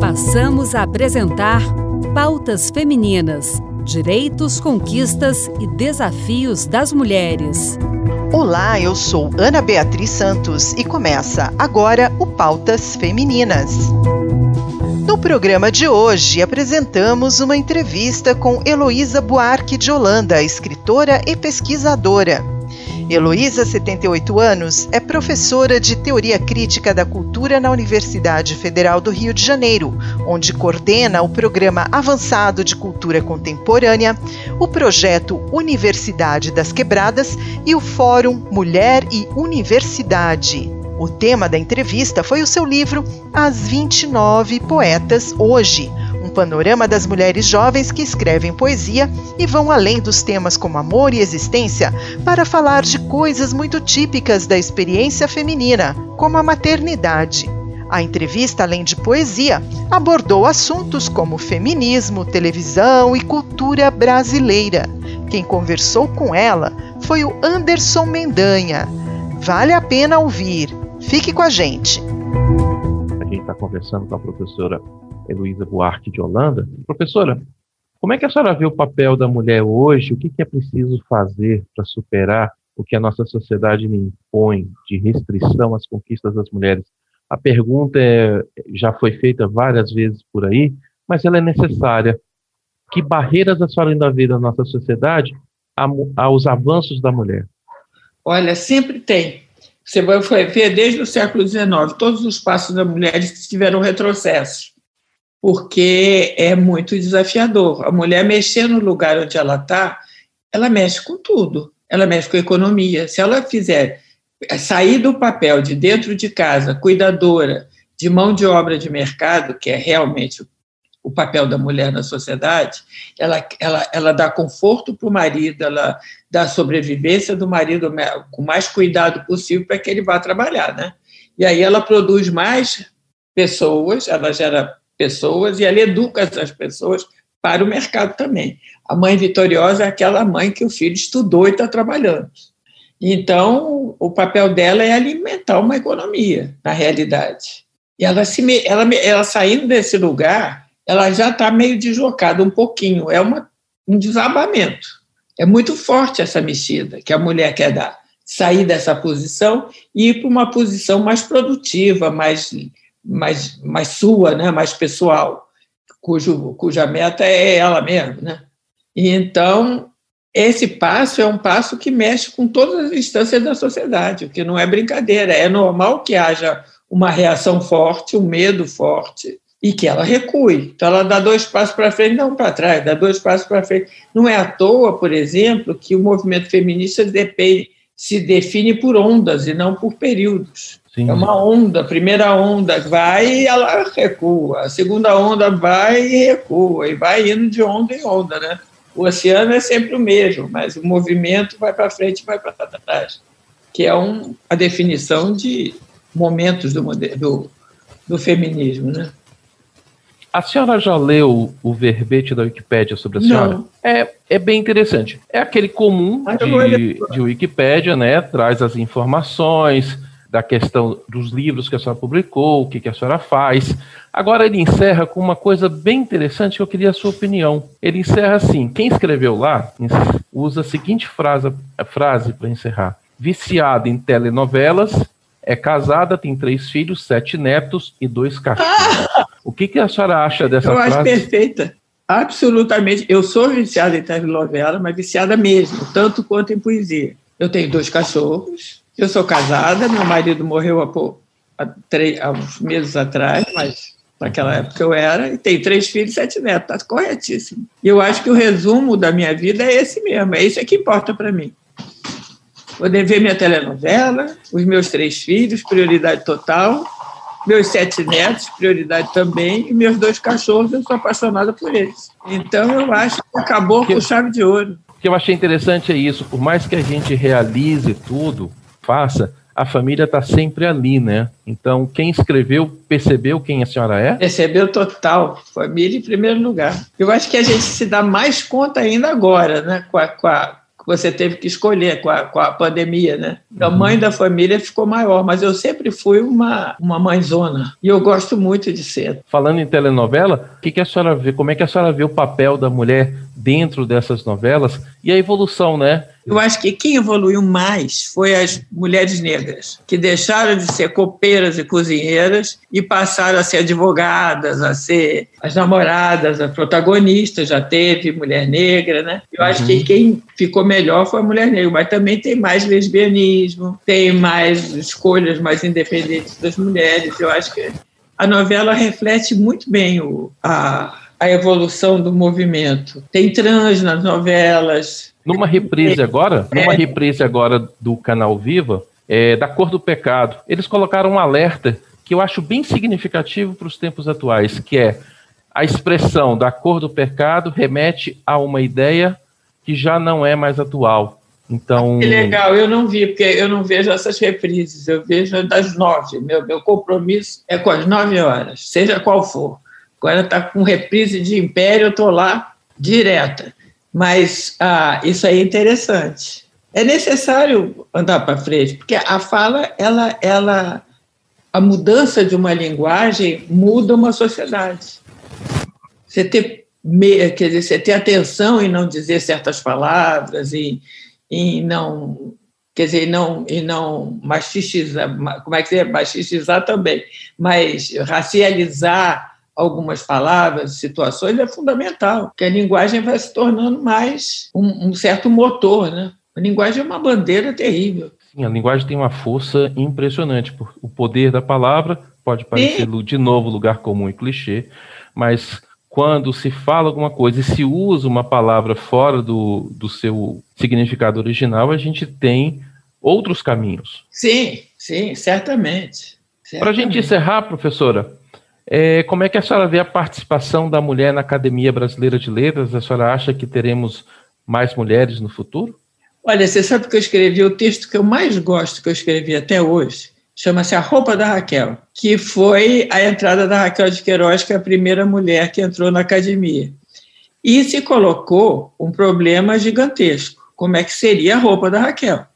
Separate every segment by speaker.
Speaker 1: Passamos a apresentar Pautas Femininas: Direitos, Conquistas e Desafios das Mulheres.
Speaker 2: Olá, eu sou Ana Beatriz Santos e começa agora o Pautas Femininas. No programa de hoje, apresentamos uma entrevista com Heloísa Buarque de Holanda, escritora e pesquisadora. Heloísa, 78 anos, é professora de Teoria Crítica da Cultura na Universidade Federal do Rio de Janeiro, onde coordena o Programa Avançado de Cultura Contemporânea, o projeto Universidade das Quebradas e o Fórum Mulher e Universidade. O tema da entrevista foi o seu livro As 29 Poetas Hoje, um panorama das mulheres jovens que escrevem poesia e vão além dos temas como amor e existência para falar de coisas muito típicas da experiência feminina, como a maternidade. A entrevista, além de poesia, abordou assuntos como feminismo, televisão e cultura brasileira. Quem conversou com ela foi o Anderson Mendanha. Vale a pena ouvir. Fique com a gente.
Speaker 3: A gente está conversando com a professora Heloísa Buarque de Holanda. Professora, como é que a senhora vê o papel da mulher hoje? O que, é preciso fazer para superar o que a nossa sociedade impõe de restrição às conquistas das mulheres? A pergunta é, já foi feita várias vezes por aí, mas ela é necessária. Que barreiras a senhora ainda vê na nossa sociedade aos avanços da mulher?
Speaker 4: Olha, sempre tem. Você vai ver desde o século XIX, todos os passos da mulher tiveram retrocessos, porque é muito desafiador. A mulher mexer no lugar onde ela está, ela mexe com tudo. Ela mexe com a economia. Se ela fizer sair do papel de dentro de casa, cuidadora, de mão de obra de mercado, que é realmente o papel da mulher na sociedade, ela, ela, ela dá conforto para o marido, ela dá sobrevivência do marido com mais cuidado possível para que ele vá trabalhar, né? E aí ela produz mais pessoas, ela gera pessoas e ela educa essas pessoas para o mercado também. A mãe vitoriosa é aquela mãe que o filho estudou e está trabalhando. Então, o papel dela é alimentar uma economia, na realidade. E ela, se, ela, ela saindo desse lugar, ela já está meio deslocada um pouquinho, é uma, um desabamento. É muito forte essa mexida que a mulher quer dar, sair dessa posição e ir para uma posição mais produtiva, mais, mais, mais sua, né? mais pessoal, cujo, cuja meta é ela mesma. Né? E então, esse passo é um passo que mexe com todas as instâncias da sociedade, o que não é brincadeira. É normal que haja uma reação forte, um medo forte, e que ela recue. Então, ela dá dois passos para frente, não para trás, dá dois passos para frente. Não é à toa, por exemplo, que o movimento feminista depende, se define por ondas e não por períodos. Sim. É uma onda, a primeira onda vai e ela recua, a segunda onda vai e recua, e vai indo de onda em onda, né? O oceano é sempre o mesmo, mas o movimento vai para frente e vai para trás, que é um, a definição de momentos do, do, do feminismo, né?
Speaker 3: A senhora já leu o verbete da Wikipédia sobre a senhora? Não. É, é bem interessante. É aquele comum de, de Wikipédia, né? Traz as informações da questão dos livros que a senhora publicou, o que, que a senhora faz. Agora ele encerra com uma coisa bem interessante que eu queria a sua opinião. Ele encerra assim: quem escreveu lá usa a seguinte frase, frase para encerrar: viciada em telenovelas, é casada, tem três filhos, sete netos e dois cachorros. O que, que a senhora acha dessa
Speaker 4: eu
Speaker 3: frase?
Speaker 4: Eu acho perfeita. Absolutamente. Eu sou viciada em telenovela, mas viciada mesmo, tanto quanto em poesia. Eu tenho dois cachorros, eu sou casada, meu marido morreu há, há, três, há uns meses atrás, mas naquela época eu era, e tenho três filhos e sete netos, está corretíssimo. E eu acho que o resumo da minha vida é esse mesmo, é isso que importa para mim. Poder ver minha telenovela, os meus três filhos, prioridade total, meus sete netos, prioridade também, e meus dois cachorros, eu sou apaixonada por eles. Então eu acho que acabou com chave de ouro.
Speaker 3: O que eu achei interessante é isso, por mais que a gente realize tudo, faça, a família está sempre ali, né? Então, quem escreveu percebeu quem a senhora é?
Speaker 4: Percebeu total. Família em primeiro lugar. Eu acho que a gente se dá mais conta ainda agora, né? Com a, com a você teve que escolher com a, com a pandemia, né? A mãe uhum. da família ficou maior, mas eu sempre fui uma, uma mãezona. E eu gosto muito de ser.
Speaker 3: Falando em telenovela, o que, que a senhora vê? Como é que a senhora vê o papel da mulher dentro dessas novelas e a evolução, né?
Speaker 4: Eu acho que quem evoluiu mais foi as mulheres negras, que deixaram de ser copeiras e cozinheiras e passaram a ser advogadas, a ser as namoradas, a protagonista, já teve mulher negra, né? Eu acho que uhum. quem ficou melhor foi a mulher negra, mas também tem mais lesbianismo, tem mais escolhas mais independentes das mulheres. Eu acho que a novela reflete muito bem o, a a evolução do movimento. Tem trans nas novelas.
Speaker 3: Numa reprise agora, é. numa reprise agora do canal Viva, é, da cor do pecado, eles colocaram um alerta que eu acho bem significativo para os tempos atuais, que é a expressão da cor do pecado remete a uma ideia que já não é mais atual. Então.
Speaker 4: Que legal, eu não vi, porque eu não vejo essas reprises, eu vejo das nove. Meu, meu compromisso é com as nove horas, seja qual for. Agora está com reprise de Império, eu estou lá direta. Mas ah, isso aí é interessante. É necessário andar para frente, porque a fala, ela, ela, a mudança de uma linguagem muda uma sociedade. Você ter, quer dizer, você ter atenção em não dizer certas palavras e em não quer dizer, não, e não machistizar, como é que é? Machistizar também, mas racializar algumas palavras, situações, é fundamental, que a linguagem vai se tornando mais um, um certo motor, né? A linguagem é uma bandeira terrível.
Speaker 3: Sim, a linguagem tem uma força impressionante. O poder da palavra pode parecer Sim. de novo lugar comum e clichê, mas quando se fala alguma coisa e se usa uma palavra fora do, do seu significado original, a gente tem outros caminhos.
Speaker 4: Sim, sim, certamente. certamente.
Speaker 3: Para a gente encerrar, professora, é, como é que a senhora vê a participação da mulher na Academia Brasileira de Letras? A senhora acha que teremos mais mulheres no futuro?
Speaker 4: Olha, você sabe que eu escrevi o texto que eu mais gosto que eu escrevi até hoje? Chama-se A Roupa da Raquel, que foi a entrada da Raquel de Queiroz, que é a primeira mulher que entrou na academia. E se colocou um problema gigantesco: como é que seria a roupa da Raquel?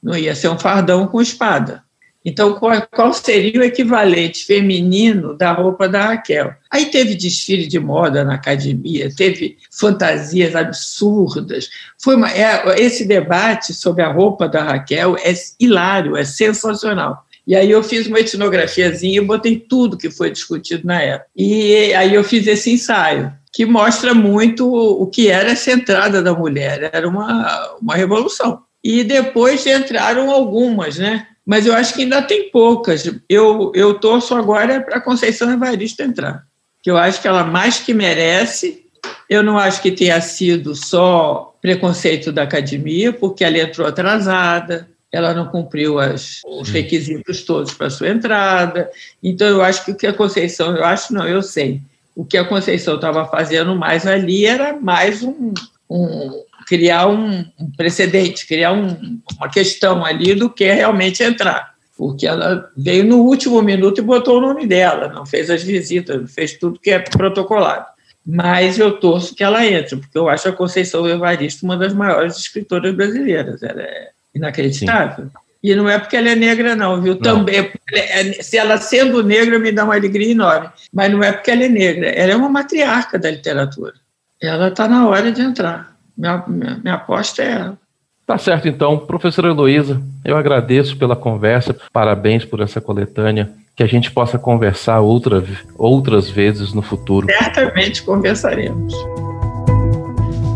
Speaker 4: Não ia ser um fardão com espada. Então, qual, qual, seria o equivalente feminino da roupa da Raquel? Aí teve desfile de moda na academia, teve fantasias absurdas. Foi uma, é, esse debate sobre a roupa da Raquel é hilário, é sensacional. E aí eu fiz uma etnografiazinha e botei tudo que foi discutido na época. E aí eu fiz esse ensaio, que mostra muito o que era essa entrada da mulher. Era uma, uma revolução. E depois entraram algumas, né? Mas eu acho que ainda tem poucas. Eu, eu torço agora para a Conceição Evaristo entrar, que eu acho que ela mais que merece. Eu não acho que tenha sido só preconceito da academia, porque ela entrou atrasada, ela não cumpriu as, os requisitos todos para sua entrada. Então, eu acho que o que a Conceição, eu acho não, eu sei, o que a Conceição estava fazendo mais ali era mais um, um, criar um, um precedente, criar um, uma questão ali do que realmente entrar. Porque ela veio no último minuto e botou o nome dela, não fez as visitas, não fez tudo que é protocolado. Mas eu torço que ela entre, porque eu acho a Conceição Evaristo uma das maiores escritoras brasileiras. Ela é inacreditável. Sim. E não é porque ela é negra, não, viu? Não. Também, é, se ela sendo negra me dá uma alegria enorme. Mas não é porque ela é negra, ela é uma matriarca da literatura. Ela está na hora de entrar. Minha, minha, minha aposta é ela.
Speaker 3: Tá certo, então. Professora Heloísa, eu agradeço pela conversa, parabéns por essa coletânea, que a gente possa conversar outra, outras vezes no futuro.
Speaker 4: Certamente conversaremos.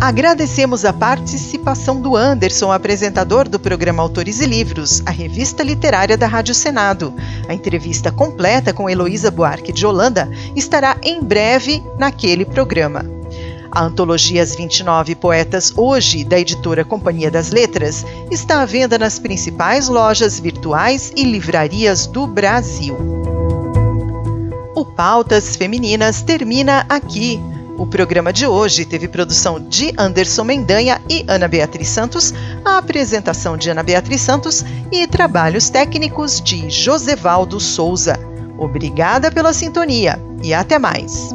Speaker 2: Agradecemos a participação do Anderson, apresentador do programa Autores e Livros, a revista literária da Rádio Senado. A entrevista completa com Heloísa Buarque de Holanda estará em breve naquele programa. A antologia As 29 Poetas Hoje, da editora Companhia das Letras, está à venda nas principais lojas virtuais e livrarias do Brasil. O Pautas Femininas termina aqui. O programa de hoje teve produção de Anderson Mendanha e Ana Beatriz Santos, a apresentação de Ana Beatriz Santos e trabalhos técnicos de Josevaldo Souza. Obrigada pela sintonia e até mais.